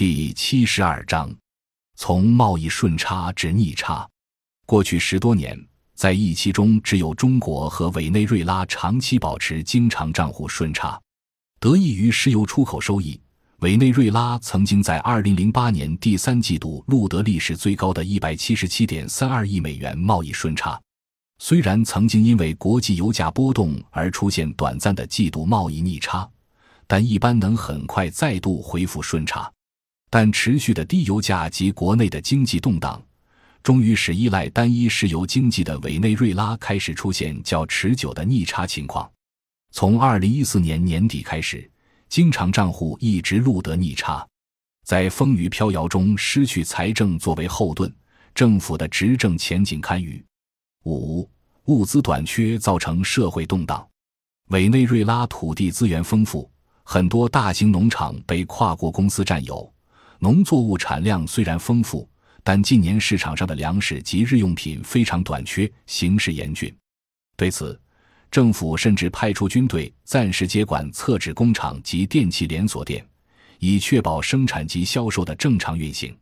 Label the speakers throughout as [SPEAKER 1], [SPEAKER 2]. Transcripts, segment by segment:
[SPEAKER 1] 第七十二章，从贸易顺差至逆差。过去十多年，在一期中只有中国和委内瑞拉长期保持经常账户顺差。得益于石油出口收益，委内瑞拉曾经在二零零八年第三季度录得历史最高的一百七十七点三二亿美元贸易顺差。虽然曾经因为国际油价波动而出现短暂的季度贸易逆差，但一般能很快再度恢复顺差。但持续的低油价及国内的经济动荡，终于使依赖单一石油经济的委内瑞拉开始出现较持久的逆差情况。从二零一四年年底开始，经常账户一直录得逆差。在风雨飘摇中失去财政作为后盾，政府的执政前景堪虞。五、物资短缺造成社会动荡。委内瑞拉土地资源丰富，很多大型农场被跨国公司占有。农作物产量虽然丰富，但近年市场上的粮食及日用品非常短缺，形势严峻。对此，政府甚至派出军队暂时接管厕纸工厂及电器连锁店，以确保生产及销售的正常运行。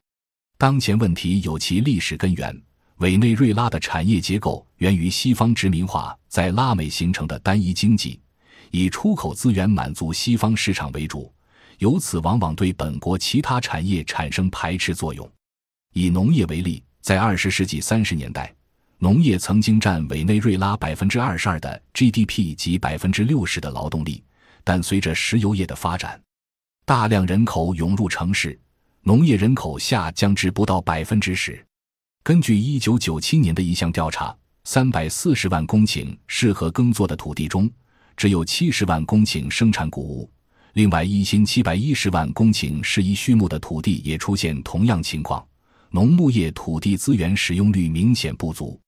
[SPEAKER 1] 当前问题有其历史根源，委内瑞拉的产业结构源于西方殖民化在拉美形成的单一经济，以出口资源满足西方市场为主。由此往往对本国其他产业产生排斥作用。以农业为例，在二十世纪三十年代，农业曾经占委内瑞拉百分之二十二的 GDP 及百分之六十的劳动力，但随着石油业的发展，大量人口涌入城市，农业人口下降至不到百分之十。根据一九九七年的一项调查，三百四十万公顷适合耕作的土地中，只有七十万公顷生产谷物。另外一千七百一十万公顷适宜畜牧的土地也出现同样情况，农牧业土地资源使用率明显不足。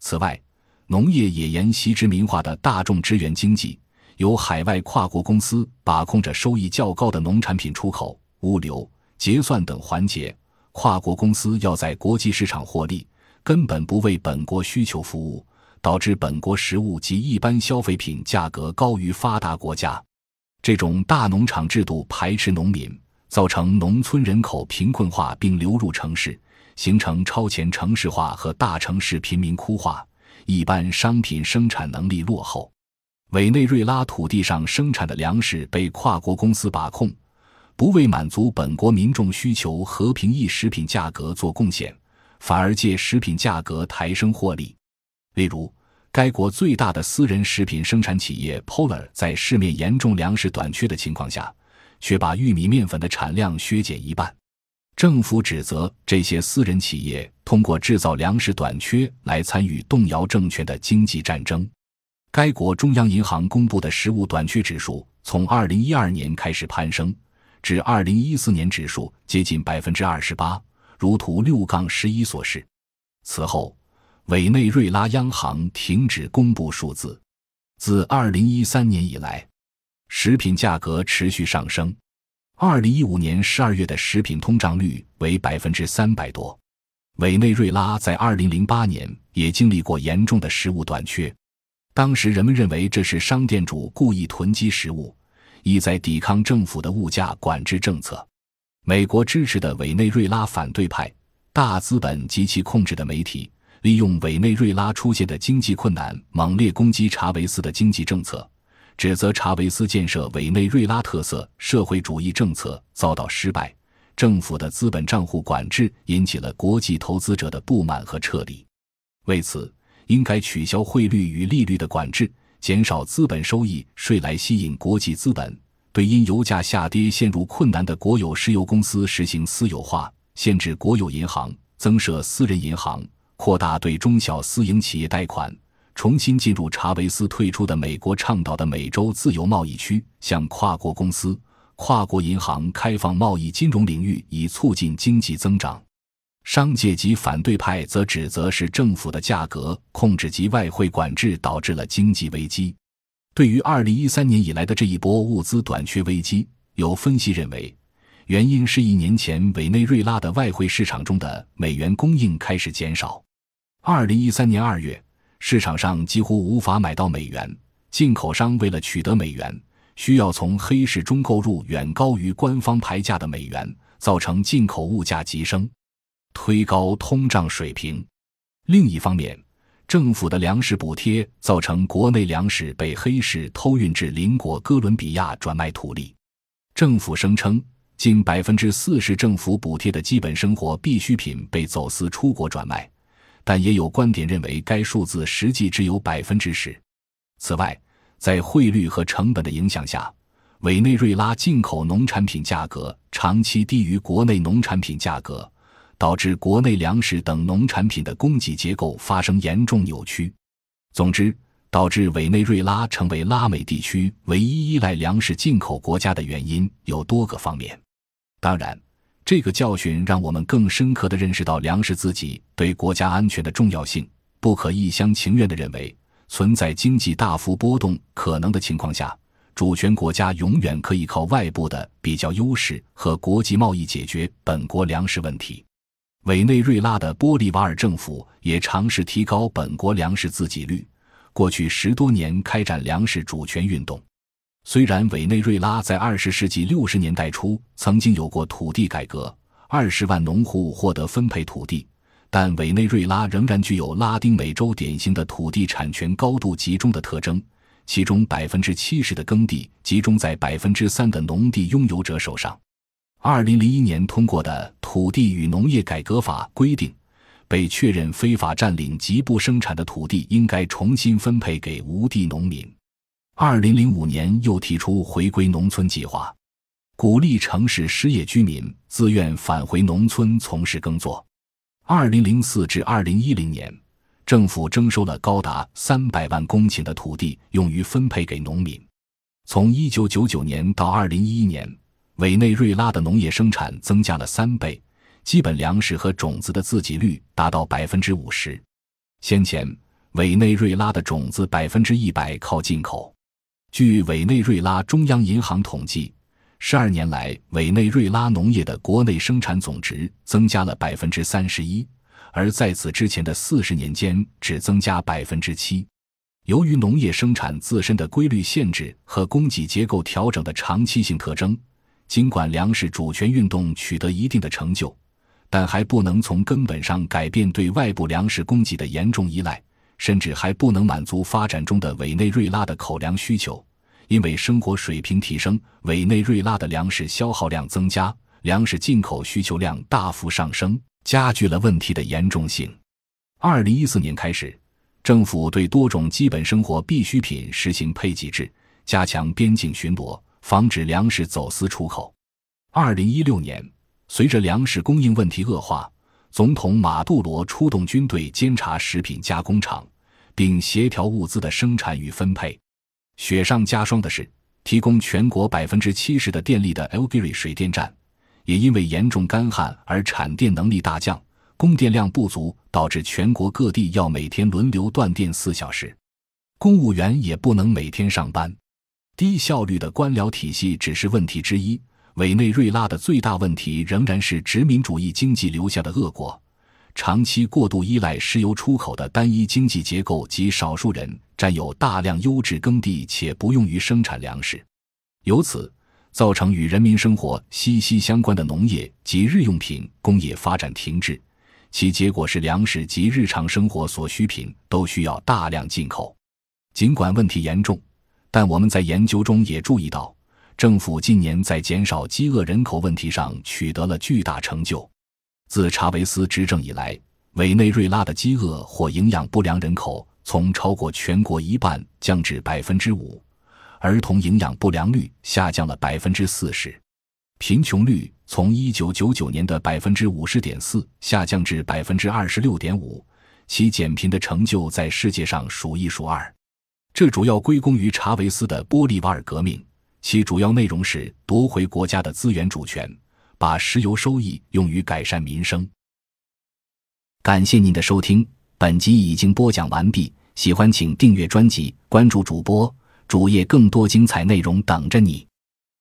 [SPEAKER 1] 此外，农业也沿袭殖民化的大众支援经济，由海外跨国公司把控着收益较高的农产品出口、物流、结算等环节。跨国公司要在国际市场获利，根本不为本国需求服务，导致本国食物及一般消费品价格高于发达国家。这种大农场制度排斥农民，造成农村人口贫困化并流入城市，形成超前城市化和大城市贫民窟化，一般商品生产能力落后。委内瑞拉土地上生产的粮食被跨国公司把控，不为满足本国民众需求和平抑食品价格做贡献，反而借食品价格抬升获利。例如。该国最大的私人食品生产企业 Polar 在市面严重粮食短缺的情况下，却把玉米面粉的产量削减一半。政府指责这些私人企业通过制造粮食短缺来参与动摇政权的经济战争。该国中央银行公布的食物短缺指数从2012年开始攀升，至2014年指数接近百分之二十八，如图六杠十一所示。此后。委内瑞拉央行停止公布数字。自2013年以来，食品价格持续上升。2015年12月的食品通胀率为百分之三百多。委内瑞拉在2008年也经历过严重的食物短缺，当时人们认为这是商店主故意囤积食物，意在抵抗政府的物价管制政策。美国支持的委内瑞拉反对派、大资本及其控制的媒体。利用委内瑞拉出现的经济困难，猛烈攻击查韦斯的经济政策，指责查韦斯建设委内瑞拉特色社会主义政策遭到失败，政府的资本账户管制引起了国际投资者的不满和撤离。为此，应该取消汇率与利率的管制，减少资本收益税来吸引国际资本。对因油价下跌陷入困难的国有石油公司实行私有化，限制国有银行，增设私人银行。扩大对中小私营企业贷款，重新进入查韦斯退出的美国倡导的美洲自由贸易区，向跨国公司、跨国银行开放贸易金融领域，以促进经济增长。商界及反对派则指责是政府的价格控制及外汇管制导致了经济危机。对于二零一三年以来的这一波物资短缺危机，有分析认为。原因是一年前委内瑞拉的外汇市场中的美元供应开始减少。二零一三年二月，市场上几乎无法买到美元，进口商为了取得美元，需要从黑市中购入远高于官方牌价的美元，造成进口物价急升，推高通胀水平。另一方面，政府的粮食补贴造成国内粮食被黑市偷运至邻国哥伦比亚转卖图利。政府声称，近百分之四十政府补贴的基本生活必需品被走私出国转卖，但也有观点认为该数字实际只有百分之十。此外，在汇率和成本的影响下，委内瑞拉进口农产品价格长期低于国内农产品价格，导致国内粮食等农产品的供给结构发生严重扭曲。总之，导致委内瑞拉成为拉美地区唯一依赖粮食进口国家的原因有多个方面。当然，这个教训让我们更深刻地认识到粮食自己对国家安全的重要性。不可一厢情愿地认为，存在经济大幅波动可能的情况下。主权国家永远可以靠外部的比较优势和国际贸易解决本国粮食问题。委内瑞拉的玻利瓦尔政府也尝试提高本国粮食自给率，过去十多年开展粮食主权运动。虽然委内瑞拉在二十世纪六十年代初曾经有过土地改革，二十万农户获得分配土地，但委内瑞拉仍然具有拉丁美洲典型的土地产权高度集中的特征。其中百分之七十的耕地集中在百分之三的农地拥有者手上。二零零一年通过的《土地与农业改革法》规定，被确认非法占领及不生产的土地应该重新分配给无地农民。二零零五年又提出回归农村计划，鼓励城市失业居民自愿返回农村从事耕作。二零零四至二零一零年。政府征收了高达三百万公顷的土地，用于分配给农民。从一九九九年到二零一一年，委内瑞拉的农业生产增加了三倍，基本粮食和种子的自给率达到百分之五十。先前，委内瑞拉的种子百分之一百靠进口。据委内瑞拉中央银行统计，十二年来，委内瑞拉农业的国内生产总值增加了百分之三十一。而在此之前的四十年间，只增加百分之七。由于农业生产自身的规律限制和供给结构调整的长期性特征，尽管粮食主权运动取得一定的成就，但还不能从根本上改变对外部粮食供给的严重依赖，甚至还不能满足发展中的委内瑞拉的口粮需求。因为生活水平提升，委内瑞拉的粮食消耗量增加，粮食进口需求量大幅上升。加剧了问题的严重性。二零一四年开始，政府对多种基本生活必需品实行配给制，加强边境巡逻，防止粮食走私出口。二零一六年，随着粮食供应问题恶化，总统马杜罗出动军队监察食品加工厂，并协调物资的生产与分配。雪上加霜的是，提供全国百分之七十的电力的 El g i r i 水电站。也因为严重干旱而产电能力大降，供电量不足，导致全国各地要每天轮流断电四小时，公务员也不能每天上班。低效率的官僚体系只是问题之一，委内瑞拉的最大问题仍然是殖民主义经济留下的恶果。长期过度依赖石油出口的单一经济结构及少数人占有大量优质耕地且不用于生产粮食，由此。造成与人民生活息息相关的农业及日用品工业发展停滞，其结果是粮食及日常生活所需品都需要大量进口。尽管问题严重，但我们在研究中也注意到，政府近年在减少饥饿人口问题上取得了巨大成就。自查韦斯执政以来，委内瑞拉的饥饿或营养不良人口从超过全国一半降至百分之五。儿童营养不良率下降了百分之四十，贫穷率从一九九九年的百分之五十点四下降至百分之二十六点五，其减贫的成就在世界上数一数二。这主要归功于查韦斯的玻利瓦尔革命，其主要内容是夺回国家的资源主权，把石油收益用于改善民生。感谢您的收听，本集已经播讲完毕。喜欢请订阅专辑，关注主播。主页更多精彩内容等着你。